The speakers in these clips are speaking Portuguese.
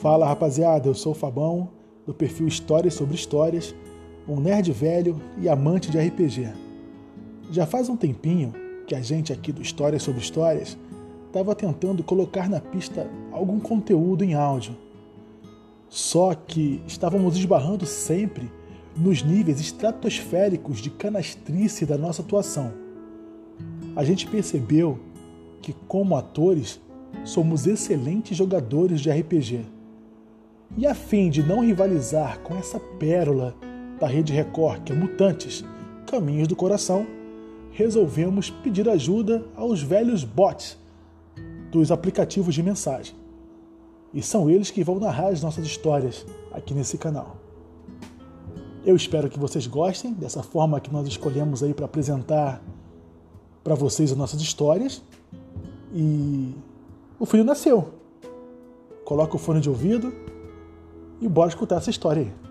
Fala rapaziada, eu sou o Fabão, do perfil Histórias sobre Histórias, um nerd velho e amante de RPG. Já faz um tempinho que a gente aqui do Histórias sobre Histórias estava tentando colocar na pista algum conteúdo em áudio. Só que estávamos esbarrando sempre nos níveis estratosféricos de canastrice da nossa atuação. A gente percebeu que, como atores, somos excelentes jogadores de RPG e a fim de não rivalizar com essa pérola da Rede Record, que é Mutantes, Caminhos do Coração, resolvemos pedir ajuda aos velhos bots dos aplicativos de mensagem. E são eles que vão narrar as nossas histórias aqui nesse canal. Eu espero que vocês gostem dessa forma que nós escolhemos aí para apresentar para vocês as nossas histórias. E o filho nasceu. Coloca o fone de ouvido, e bora escutar essa história aí.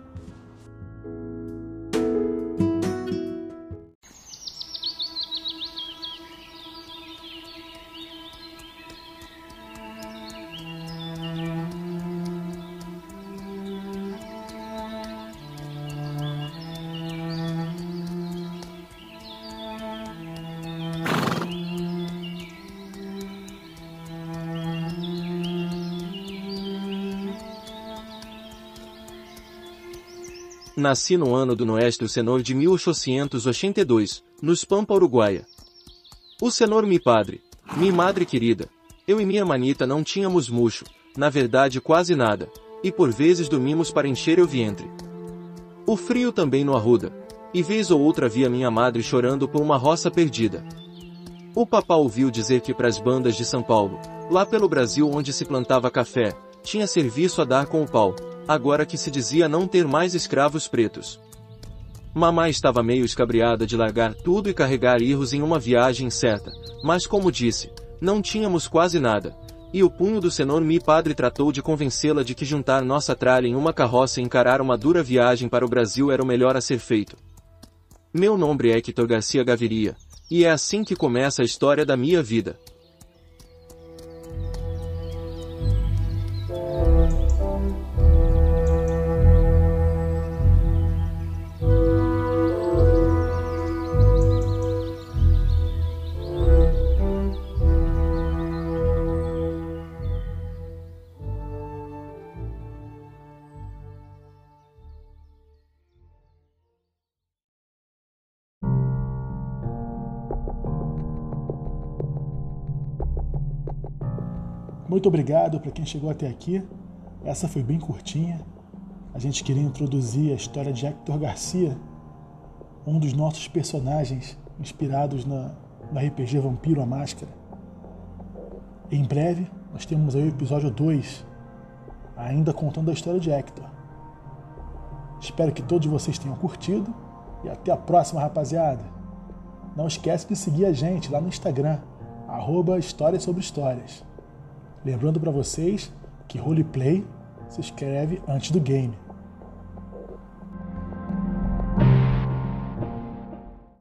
Nasci no ano do Noeste Senhor de 1882, nos Pampa, Uruguaia. O Senhor mi padre, mi madre querida, eu e minha manita não tínhamos murcho, na verdade quase nada, e por vezes dormimos para encher o vientre. O frio também no arruda, e vez ou outra via minha madre chorando por uma roça perdida. O papá ouviu dizer que para as bandas de São Paulo, lá pelo Brasil onde se plantava café, tinha serviço a dar com o pau, agora que se dizia não ter mais escravos pretos. Mamá estava meio escabriada de largar tudo e carregar irros em uma viagem certa, mas como disse, não tínhamos quase nada, e o punho do senhor mi padre tratou de convencê-la de que juntar nossa tralha em uma carroça e encarar uma dura viagem para o Brasil era o melhor a ser feito. Meu nome é Hector Garcia Gaviria, e é assim que começa a história da minha vida. Muito obrigado para quem chegou até aqui. Essa foi bem curtinha. A gente queria introduzir a história de Hector Garcia, um dos nossos personagens inspirados na, RPG Vampiro a Máscara. Em breve, nós temos aí o episódio 2, ainda contando a história de Hector. Espero que todos vocês tenham curtido e até a próxima, rapaziada. Não esquece de seguir a gente lá no Instagram, arroba Histórias sobre Histórias. Lembrando para vocês que roleplay se escreve antes do game.